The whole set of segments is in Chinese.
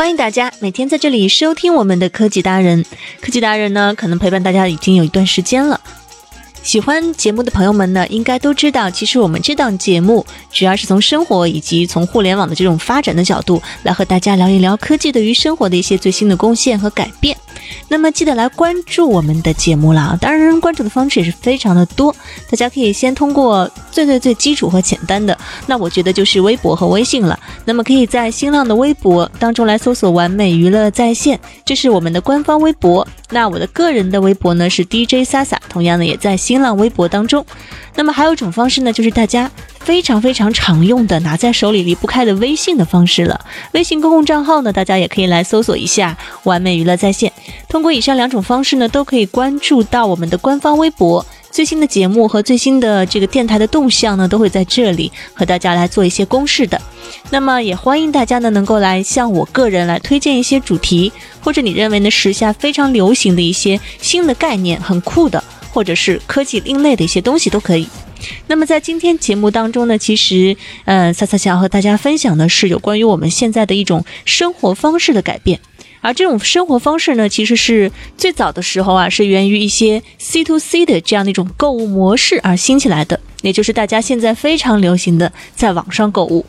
欢迎大家每天在这里收听我们的科技达人。科技达人呢，可能陪伴大家已经有一段时间了。喜欢节目的朋友们呢，应该都知道，其实我们这档节目主要是从生活以及从互联网的这种发展的角度来和大家聊一聊科技对于生活的一些最新的贡献和改变。那么记得来关注我们的节目啦！当然，关注的方式也是非常的多，大家可以先通过最最最基础和简单的，那我觉得就是微博和微信了。那么可以在新浪的微博当中来搜索“完美娱乐在线”，这是我们的官方微博。那我的个人的微博呢是 DJ Sasa，同样呢也在新浪微博当中。那么还有一种方式呢，就是大家非常非常常用的拿在手里离不开的微信的方式了。微信公共账号呢，大家也可以来搜索一下“完美娱乐在线”。通过以上两种方式呢，都可以关注到我们的官方微博，最新的节目和最新的这个电台的动向呢，都会在这里和大家来做一些公示的。那么也欢迎大家呢，能够来向我个人来推荐一些主题，或者你认为呢时下非常流行的一些新的概念，很酷的。或者是科技另类的一些东西都可以。那么在今天节目当中呢，其实，嗯，萨萨想要和大家分享的是有关于我们现在的一种生活方式的改变。而这种生活方式呢，其实是最早的时候啊，是源于一些 C to C 的这样的一种购物模式而兴起来的，也就是大家现在非常流行的在网上购物。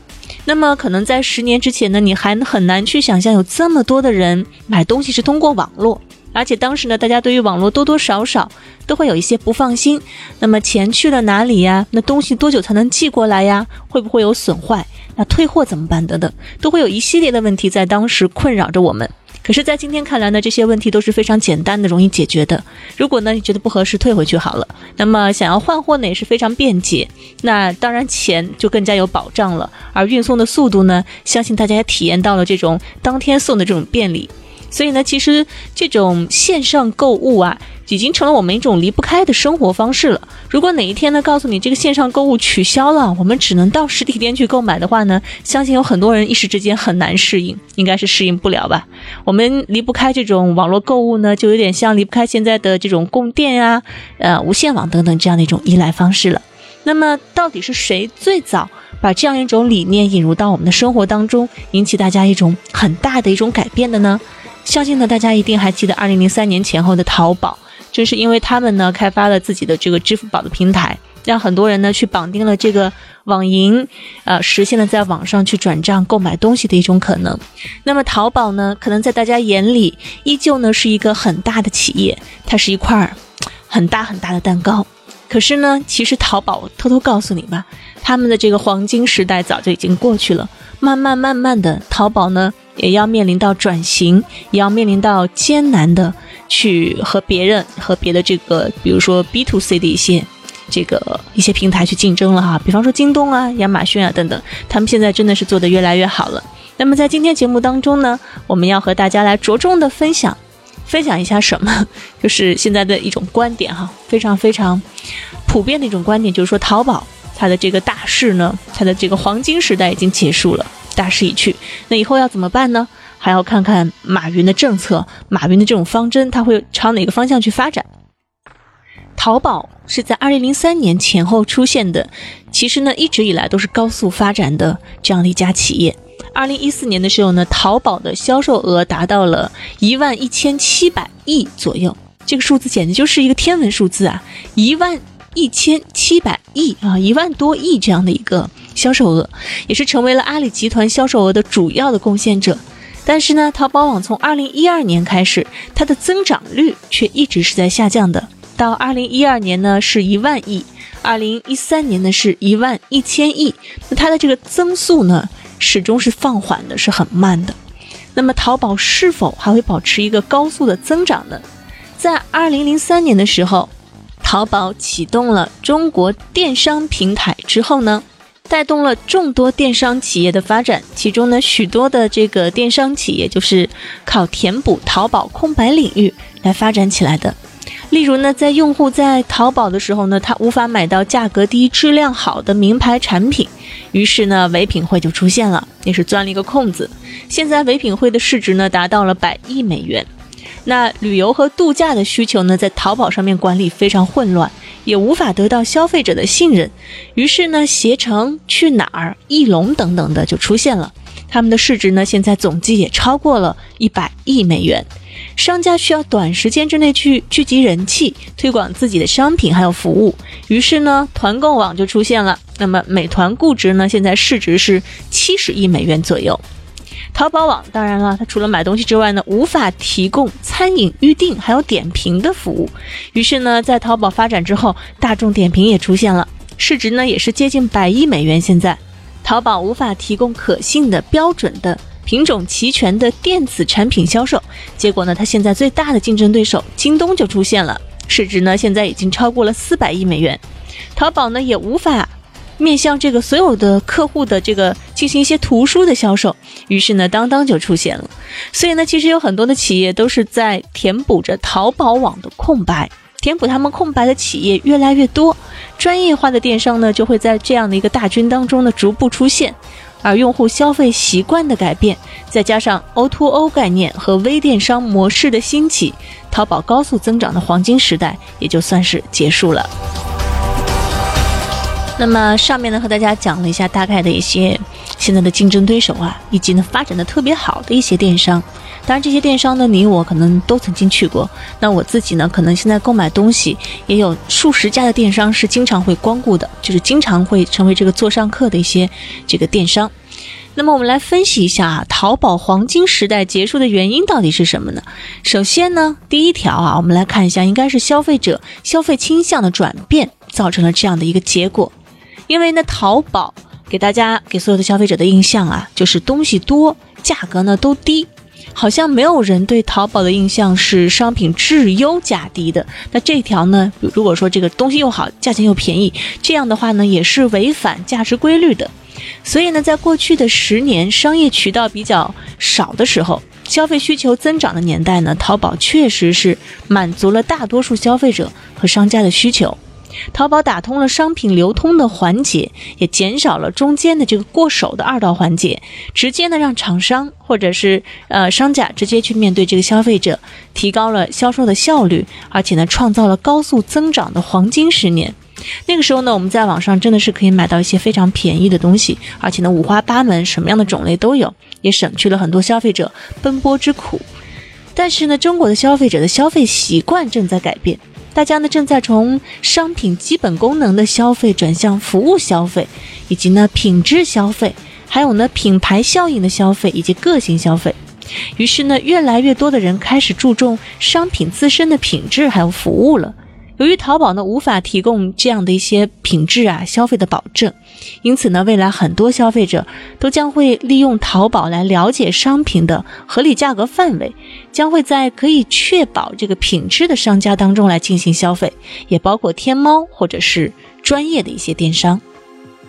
那么可能在十年之前呢，你还很难去想象有这么多的人买东西是通过网络。而且当时呢，大家对于网络多多少少都会有一些不放心。那么钱去了哪里呀？那东西多久才能寄过来呀？会不会有损坏？那退货怎么办？等等，都会有一系列的问题在当时困扰着我们。可是，在今天看来呢，这些问题都是非常简单的、容易解决的。如果呢你觉得不合适，退回去好了。那么想要换货呢，也是非常便捷。那当然钱就更加有保障了。而运送的速度呢，相信大家也体验到了这种当天送的这种便利。所以呢，其实这种线上购物啊，已经成了我们一种离不开的生活方式了。如果哪一天呢，告诉你这个线上购物取消了，我们只能到实体店去购买的话呢，相信有很多人一时之间很难适应，应该是适应不了吧。我们离不开这种网络购物呢，就有点像离不开现在的这种供电呀、呃无线网等等这样的一种依赖方式了。那么，到底是谁最早把这样一种理念引入到我们的生活当中，引起大家一种很大的一种改变的呢？相信呢，大家一定还记得二零零三年前后的淘宝，正是因为他们呢开发了自己的这个支付宝的平台，让很多人呢去绑定了这个网银，呃，实现了在网上去转账购买东西的一种可能。那么淘宝呢，可能在大家眼里依旧呢是一个很大的企业，它是一块很大很大的蛋糕。可是呢，其实淘宝偷偷告诉你吧，他们的这个黄金时代早就已经过去了。慢慢慢慢的，淘宝呢也要面临到转型，也要面临到艰难的去和别人和别的这个，比如说 B to C 的一些这个一些平台去竞争了哈。比方说京东啊、亚马逊啊等等，他们现在真的是做的越来越好了。那么在今天节目当中呢，我们要和大家来着重的分享。分享一下什么？就是现在的一种观点哈，非常非常普遍的一种观点，就是说淘宝它的这个大势呢，它的这个黄金时代已经结束了，大势已去。那以后要怎么办呢？还要看看马云的政策，马云的这种方针，他会朝哪个方向去发展？淘宝是在二零零三年前后出现的，其实呢，一直以来都是高速发展的这样的一家企业。二零一四年的时候呢，淘宝的销售额达到了一万一千七百亿左右，这个数字简直就是一个天文数字啊！一万一千七百亿啊，一万多亿这样的一个销售额，也是成为了阿里集团销售额的主要的贡献者。但是呢，淘宝网从二零一二年开始，它的增长率却一直是在下降的。到二零一二年呢，是一万亿；二零一三年呢，是一万一千亿。那它的这个增速呢？始终是放缓的，是很慢的。那么，淘宝是否还会保持一个高速的增长呢？在二零零三年的时候，淘宝启动了中国电商平台之后呢，带动了众多电商企业的发展。其中呢，许多的这个电商企业就是靠填补淘宝空白领域来发展起来的。例如呢，在用户在淘宝的时候呢，他无法买到价格低、质量好的名牌产品，于是呢，唯品会就出现了，也是钻了一个空子。现在唯品会的市值呢，达到了百亿美元。那旅游和度假的需求呢，在淘宝上面管理非常混乱，也无法得到消费者的信任。于是呢，携程、去哪儿、翼龙等等的就出现了。他们的市值呢，现在总计也超过了一百亿美元。商家需要短时间之内去聚集人气，推广自己的商品还有服务。于是呢，团购网就出现了。那么，美团估值呢，现在市值是七十亿美元左右。淘宝网当然了，它除了买东西之外呢，无法提供餐饮预订还有点评的服务。于是呢，在淘宝发展之后，大众点评也出现了，市值呢也是接近百亿美元。现在，淘宝无法提供可信的、标准的、品种齐全的电子产品销售，结果呢，它现在最大的竞争对手京东就出现了，市值呢现在已经超过了四百亿美元。淘宝呢也无法。面向这个所有的客户的这个进行一些图书的销售，于是呢，当当就出现了。所以呢，其实有很多的企业都是在填补着淘宝网的空白，填补他们空白的企业越来越多，专业化的电商呢就会在这样的一个大军当中呢逐步出现。而用户消费习惯的改变，再加上 O2O 概念和微电商模式的兴起，淘宝高速增长的黄金时代也就算是结束了。那么上面呢和大家讲了一下大概的一些现在的竞争对手啊，以及呢发展的特别好的一些电商。当然这些电商呢，你我可能都曾经去过。那我自己呢，可能现在购买东西也有数十家的电商是经常会光顾的，就是经常会成为这个座上客的一些这个电商。那么我们来分析一下啊，淘宝黄金时代结束的原因到底是什么呢？首先呢，第一条啊，我们来看一下，应该是消费者消费倾向的转变造成了这样的一个结果。因为呢，淘宝给大家给所有的消费者的印象啊，就是东西多，价格呢都低，好像没有人对淘宝的印象是商品质优价低的。那这条呢，如果说这个东西又好，价钱又便宜，这样的话呢，也是违反价值规律的。所以呢，在过去的十年商业渠道比较少的时候，消费需求增长的年代呢，淘宝确实是满足了大多数消费者和商家的需求。淘宝打通了商品流通的环节，也减少了中间的这个过手的二道环节，直接呢让厂商或者是呃商家直接去面对这个消费者，提高了销售的效率，而且呢创造了高速增长的黄金十年。那个时候呢，我们在网上真的是可以买到一些非常便宜的东西，而且呢五花八门，什么样的种类都有，也省去了很多消费者奔波之苦。但是呢，中国的消费者的消费习惯正在改变。大家呢正在从商品基本功能的消费转向服务消费，以及呢品质消费，还有呢品牌效应的消费以及个性消费。于是呢，越来越多的人开始注重商品自身的品质还有服务了。由于淘宝呢无法提供这样的一些品质啊消费的保证，因此呢，未来很多消费者都将会利用淘宝来了解商品的合理价格范围，将会在可以确保这个品质的商家当中来进行消费，也包括天猫或者是专业的一些电商。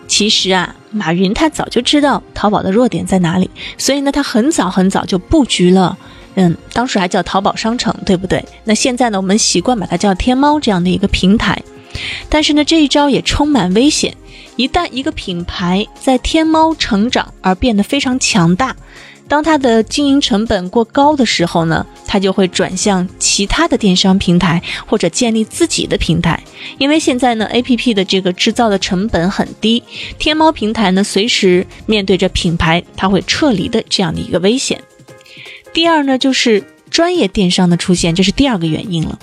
其实啊，马云他早就知道淘宝的弱点在哪里，所以呢，他很早很早就布局了。嗯，当时还叫淘宝商城，对不对？那现在呢，我们习惯把它叫天猫这样的一个平台。但是呢，这一招也充满危险。一旦一个品牌在天猫成长而变得非常强大，当它的经营成本过高的时候呢，它就会转向其他的电商平台或者建立自己的平台。因为现在呢，APP 的这个制造的成本很低，天猫平台呢，随时面对着品牌它会撤离的这样的一个危险。第二呢，就是专业电商的出现，这是第二个原因了。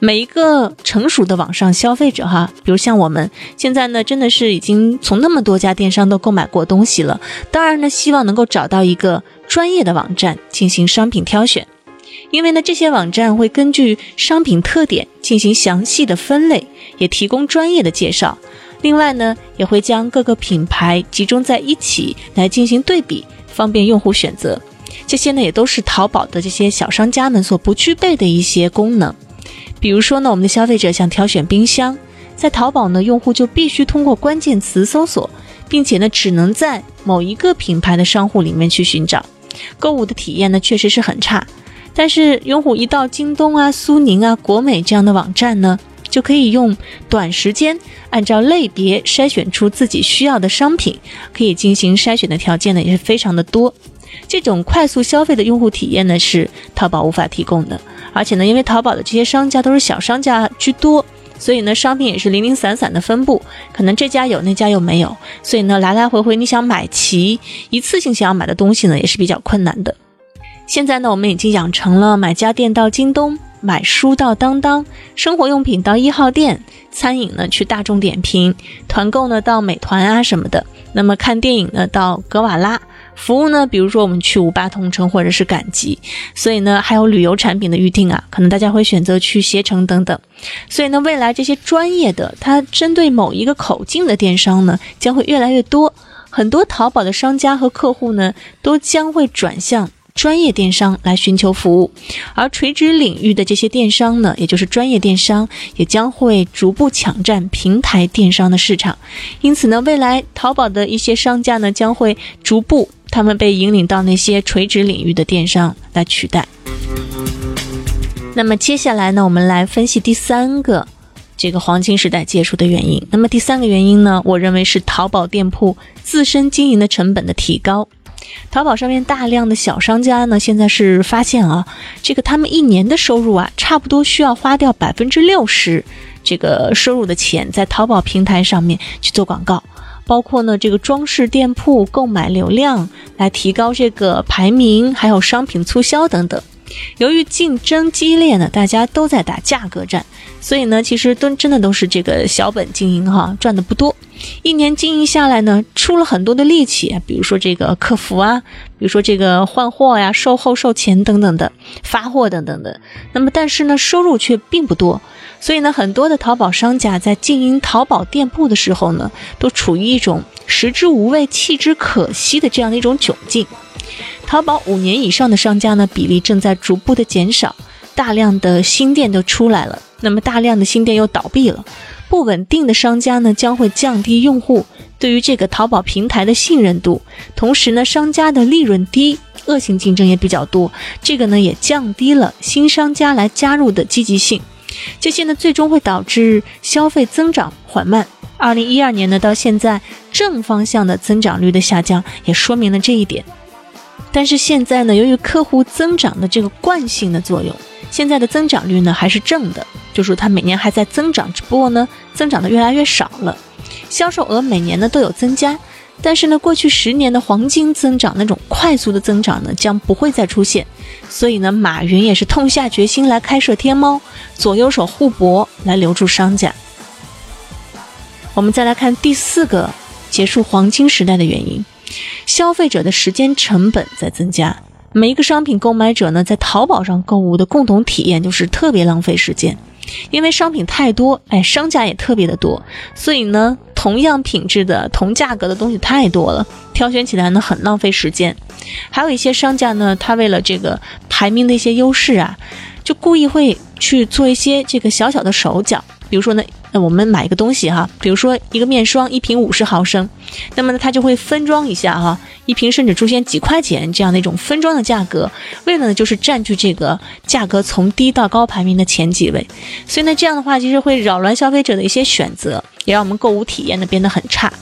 每一个成熟的网上消费者哈，比如像我们现在呢，真的是已经从那么多家电商都购买过东西了。当然呢，希望能够找到一个专业的网站进行商品挑选，因为呢，这些网站会根据商品特点进行详细的分类，也提供专业的介绍。另外呢，也会将各个品牌集中在一起来进行对比，方便用户选择。这些呢，也都是淘宝的这些小商家们所不具备的一些功能。比如说呢，我们的消费者想挑选冰箱，在淘宝呢，用户就必须通过关键词搜索，并且呢，只能在某一个品牌的商户里面去寻找，购物的体验呢，确实是很差。但是用户一到京东啊、苏宁啊、国美这样的网站呢，就可以用短时间按照类别筛选出自己需要的商品，可以进行筛选的条件呢也是非常的多。这种快速消费的用户体验呢是淘宝无法提供的，而且呢，因为淘宝的这些商家都是小商家居多，所以呢商品也是零零散散的分布，可能这家有那家又没有，所以呢来来回回你想买齐一次性想要买的东西呢也是比较困难的。现在呢我们已经养成了买家电到京东。买书到当当，生活用品到一号店，餐饮呢去大众点评，团购呢到美团啊什么的。那么看电影呢到格瓦拉，服务呢比如说我们去五八同城或者是赶集，所以呢还有旅游产品的预定啊，可能大家会选择去携程等等。所以呢未来这些专业的，它针对某一个口径的电商呢将会越来越多，很多淘宝的商家和客户呢都将会转向。专业电商来寻求服务，而垂直领域的这些电商呢，也就是专业电商，也将会逐步抢占平台电商的市场。因此呢，未来淘宝的一些商家呢，将会逐步他们被引领到那些垂直领域的电商来取代。那么接下来呢，我们来分析第三个这个黄金时代结束的原因。那么第三个原因呢，我认为是淘宝店铺自身经营的成本的提高。淘宝上面大量的小商家呢，现在是发现啊，这个他们一年的收入啊，差不多需要花掉百分之六十这个收入的钱在淘宝平台上面去做广告，包括呢这个装饰店铺购买流量来提高这个排名，还有商品促销等等。由于竞争激烈呢，大家都在打价格战，所以呢，其实都真的都是这个小本经营哈，赚的不多。一年经营下来呢，出了很多的力气，比如说这个客服啊，比如说这个换货呀、售后、售前等等的发货等等的。那么，但是呢，收入却并不多。所以呢，很多的淘宝商家在经营淘宝店铺的时候呢，都处于一种食之无味、弃之可惜的这样的一种窘境。淘宝五年以上的商家呢，比例正在逐步的减少，大量的新店都出来了，那么大量的新店又倒闭了。不稳定的商家呢，将会降低用户对于这个淘宝平台的信任度，同时呢，商家的利润低，恶性竞争也比较多，这个呢也降低了新商家来加入的积极性，这些呢最终会导致消费增长缓慢。二零一二年呢到现在正方向的增长率的下降，也说明了这一点。但是现在呢，由于客户增长的这个惯性的作用，现在的增长率呢还是正的。就是它每年还在增长，只不过呢，增长的越来越少了。销售额每年呢都有增加，但是呢，过去十年的黄金增长那种快速的增长呢，将不会再出现。所以呢，马云也是痛下决心来开设天猫，左右手互搏来留住商家。我们再来看第四个结束黄金时代的原因：消费者的时间成本在增加。每一个商品购买者呢，在淘宝上购物的共同体验就是特别浪费时间。因为商品太多，哎，商家也特别的多，所以呢，同样品质的、同价格的东西太多了，挑选起来呢很浪费时间。还有一些商家呢，他为了这个排名的一些优势啊，就故意会去做一些这个小小的手脚，比如说呢。那我们买一个东西哈，比如说一个面霜，一瓶五十毫升，那么呢，它就会分装一下哈，一瓶甚至出现几块钱这样的一种分装的价格，为了呢就是占据这个价格从低到高排名的前几位，所以呢这样的话其实会扰乱消费者的一些选择，也让我们购物体验呢变得很差。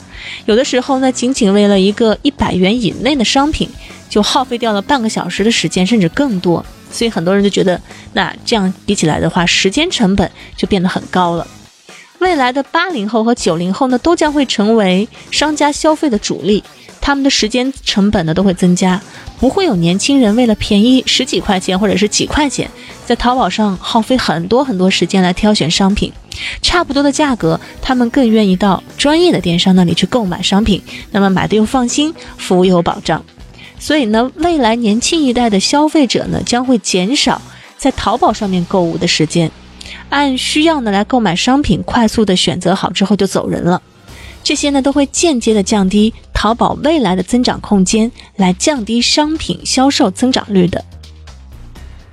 有的时候呢，仅仅为了一个一百元以内的商品，就耗费掉了半个小时的时间，甚至更多，所以很多人就觉得，那这样比起来的话，时间成本就变得很高了。未来的八零后和九零后呢，都将会成为商家消费的主力，他们的时间成本呢都会增加，不会有年轻人为了便宜十几块钱或者是几块钱，在淘宝上耗费很多很多时间来挑选商品，差不多的价格，他们更愿意到专业的电商那里去购买商品，那么买的又放心，服务又有保障，所以呢，未来年轻一代的消费者呢，将会减少在淘宝上面购物的时间。按需要呢来购买商品，快速的选择好之后就走人了，这些呢都会间接的降低淘宝未来的增长空间，来降低商品销售增长率的。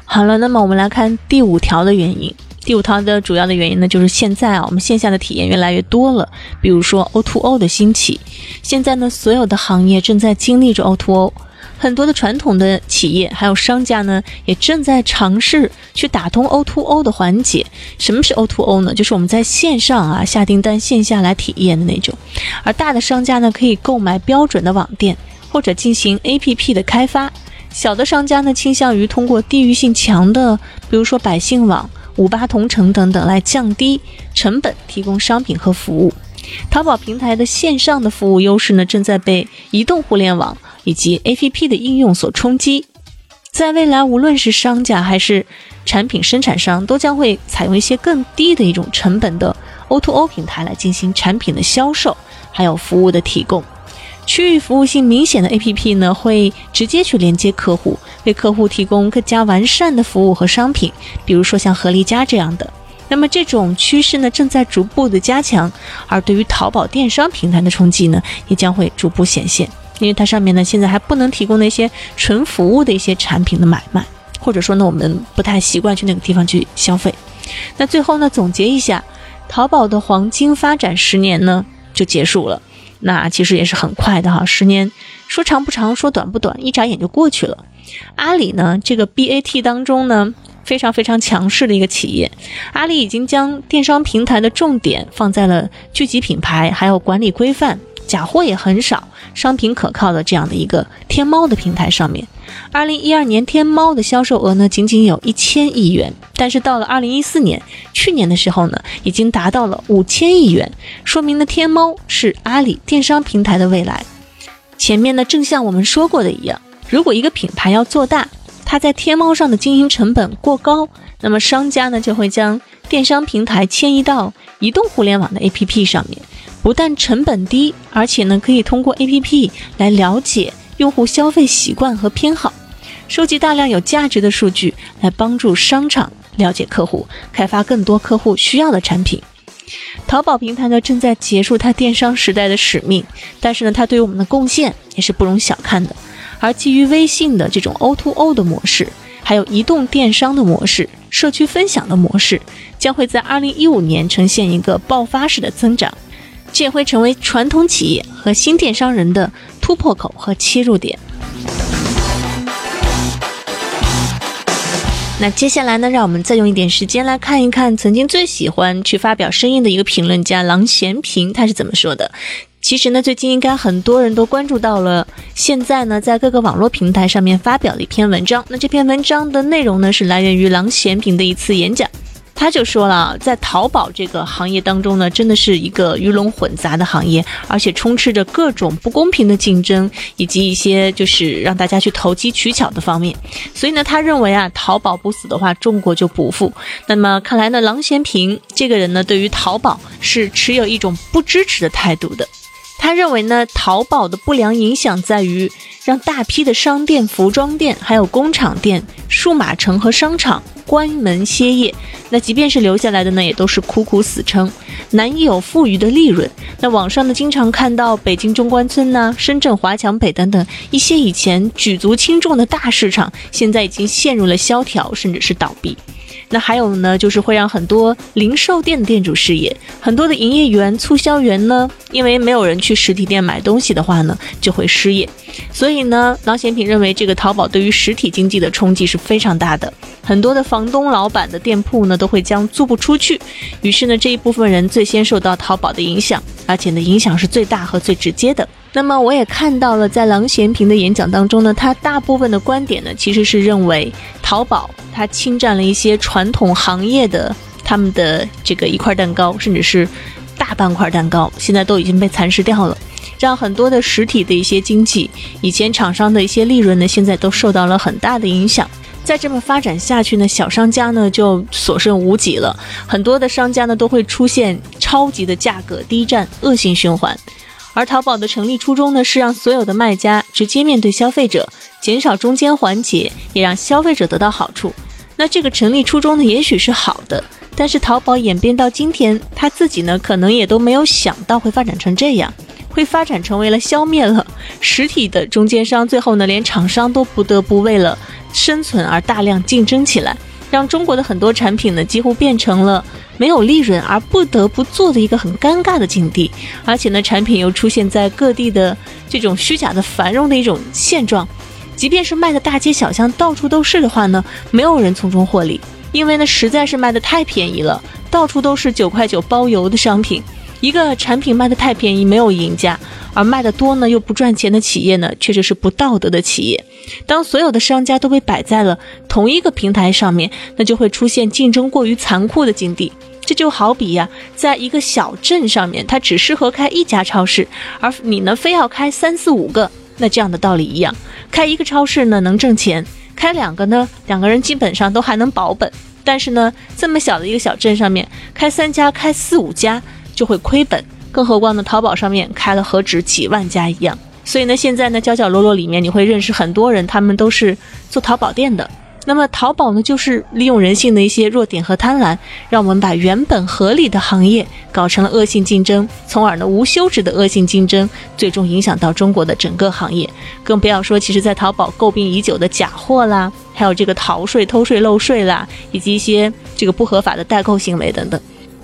好了，那么我们来看第五条的原因，第五条的主要的原因呢，就是现在啊，我们线下的体验越来越多了，比如说 O2O O 的兴起。现在呢，所有的行业正在经历着 O2O，很多的传统的企业还有商家呢，也正在尝试去打通 O2O 的环节。什么是 O2O 呢？就是我们在线上啊下订单，线下来体验的那种。而大的商家呢，可以购买标准的网店或者进行 APP 的开发；小的商家呢，倾向于通过地域性强的，比如说百姓网。五八同城等等，来降低成本，提供商品和服务。淘宝平台的线上的服务优势呢，正在被移动互联网以及 APP 的应用所冲击。在未来，无论是商家还是产品生产商，都将会采用一些更低的一种成本的 O2O 平台来进行产品的销售，还有服务的提供。区域服务性明显的 APP 呢，会直接去连接客户，为客户提供更加完善的服务和商品，比如说像合力家这样的。那么这种趋势呢，正在逐步的加强，而对于淘宝电商平台的冲击呢，也将会逐步显现，因为它上面呢，现在还不能提供那些纯服务的一些产品的买卖，或者说呢，我们不太习惯去那个地方去消费。那最后呢，总结一下，淘宝的黄金发展十年呢，就结束了。那其实也是很快的哈，十年说长不长，说短不短，一眨眼就过去了。阿里呢，这个 BAT 当中呢，非常非常强势的一个企业，阿里已经将电商平台的重点放在了聚集品牌，还有管理规范。假货也很少，商品可靠的这样的一个天猫的平台上面，二零一二年天猫的销售额呢仅仅有一千亿元，但是到了二零一四年，去年的时候呢，已经达到了五千亿元，说明呢天猫是阿里电商平台的未来。前面呢，正像我们说过的一样，如果一个品牌要做大，它在天猫上的经营成本过高，那么商家呢就会将电商平台迁移到移动互联网的 APP 上面。不但成本低，而且呢，可以通过 APP 来了解用户消费习惯和偏好，收集大量有价值的数据，来帮助商场了解客户，开发更多客户需要的产品。淘宝平台呢，正在结束它电商时代的使命，但是呢，它对我们的贡献也是不容小看的。而基于微信的这种 O2O 的模式，还有移动电商的模式、社区分享的模式，将会在2015年呈现一个爆发式的增长。这也会成为传统企业和新电商人的突破口和切入点。那接下来呢，让我们再用一点时间来看一看曾经最喜欢去发表声音的一个评论家郎咸平他是怎么说的。其实呢，最近应该很多人都关注到了，现在呢，在各个网络平台上面发表了一篇文章。那这篇文章的内容呢，是来源于郎咸平的一次演讲。他就说了，在淘宝这个行业当中呢，真的是一个鱼龙混杂的行业，而且充斥着各种不公平的竞争，以及一些就是让大家去投机取巧的方面。所以呢，他认为啊，淘宝不死的话，中国就不富。那么看来呢，郎咸平这个人呢，对于淘宝是持有一种不支持的态度的。他认为呢，淘宝的不良影响在于让大批的商店、服装店、还有工厂店、数码城和商场。关门歇业，那即便是留下来的呢，也都是苦苦死撑，难以有富余的利润。那网上呢，经常看到北京中关村呐、深圳华强北等等一些以前举足轻重的大市场，现在已经陷入了萧条，甚至是倒闭。那还有呢，就是会让很多零售店的店主失业，很多的营业员、促销员呢，因为没有人去实体店买东西的话呢，就会失业。所以呢，郎咸平认为这个淘宝对于实体经济的冲击是非常大的，很多的房东老板的店铺呢都会将租不出去，于是呢这一部分人最先受到淘宝的影响，而且呢影响是最大和最直接的。那么我也看到了，在郎咸平的演讲当中呢，他大部分的观点呢其实是认为淘宝它侵占了一些传统行业的他们的这个一块蛋糕，甚至是大半块蛋糕，现在都已经被蚕食掉了。让很多的实体的一些经济，以前厂商的一些利润呢，现在都受到了很大的影响。再这么发展下去呢，小商家呢就所剩无几了。很多的商家呢都会出现超级的价格低战，恶性循环。而淘宝的成立初衷呢，是让所有的卖家直接面对消费者，减少中间环节，也让消费者得到好处。那这个成立初衷呢，也许是好的，但是淘宝演变到今天，他自己呢可能也都没有想到会发展成这样。会发展成为了消灭了实体的中间商，最后呢，连厂商都不得不为了生存而大量竞争起来，让中国的很多产品呢几乎变成了没有利润而不得不做的一个很尴尬的境地，而且呢，产品又出现在各地的这种虚假的繁荣的一种现状。即便是卖的大街小巷到处都是的话呢，没有人从中获利，因为呢实在是卖的太便宜了，到处都是九块九包邮的商品。一个产品卖的太便宜，没有赢家；而卖的多呢，又不赚钱的企业呢，确实是不道德的企业。当所有的商家都被摆在了同一个平台上面，那就会出现竞争过于残酷的境地。这就好比呀，在一个小镇上面，它只适合开一家超市，而你呢，非要开三四五个。那这样的道理一样，开一个超市呢能挣钱，开两个呢，两个人基本上都还能保本。但是呢，这么小的一个小镇上面，开三家、开四五家就会亏本。更何况呢，淘宝上面开了何止几万家一样。所以呢，现在呢，角角落落里面你会认识很多人，他们都是做淘宝店的。那么淘宝呢，就是利用人性的一些弱点和贪婪，让我们把原本合理的行业搞成了恶性竞争，从而呢无休止的恶性竞争，最终影响到中国的整个行业。更不要说，其实，在淘宝诟病已久的假货啦，还有这个逃税、偷税漏税啦，以及一些这个不合法的代购行为等等。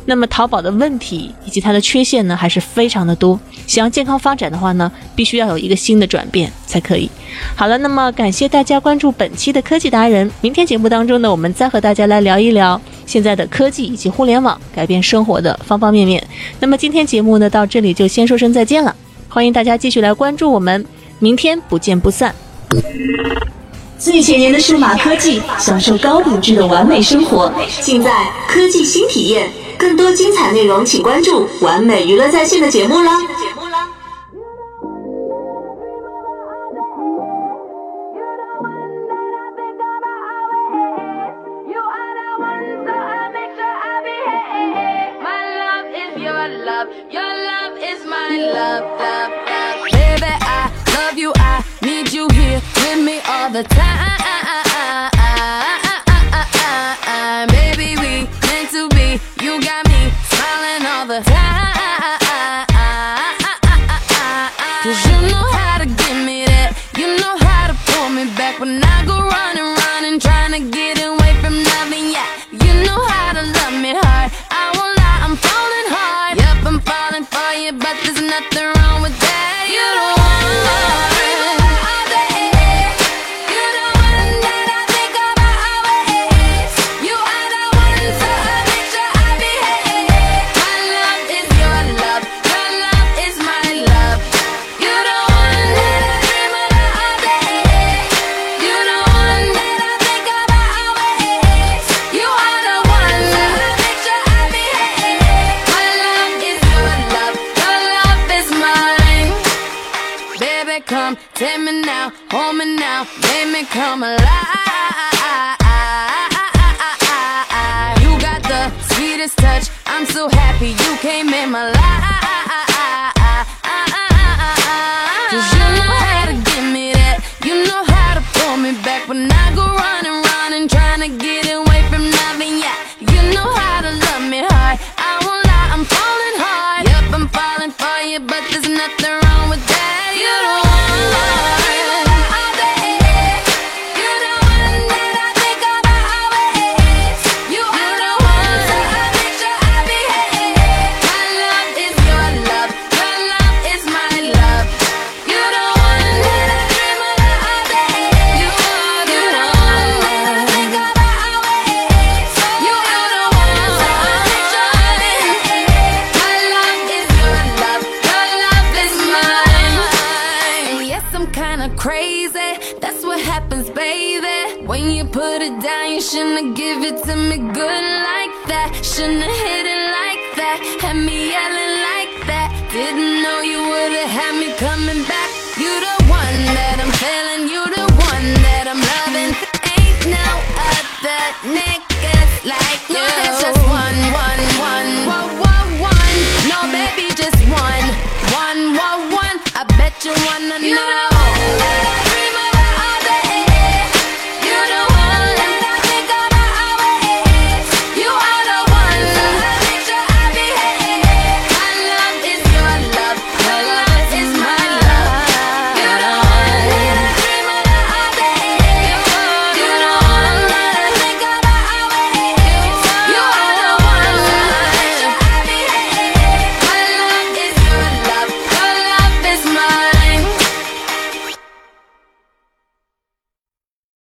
那么淘宝的问题以及它的缺陷呢，还是非常的多。想要健康发展的话呢，必须要有一个新的转变才可以。好了，那么感谢大家关注本期的科技达人。明天节目当中呢，我们再和大家来聊一聊现在的科技以及互联网改变生活的方方面面。那么今天节目呢，到这里就先说声再见了。欢迎大家继续来关注我们，明天不见不散。最前沿的数码科技，享受高品质的完美生活，尽在科技新体验。更多精彩内容，请关注完美娱乐在线的节目啦 with me all the time.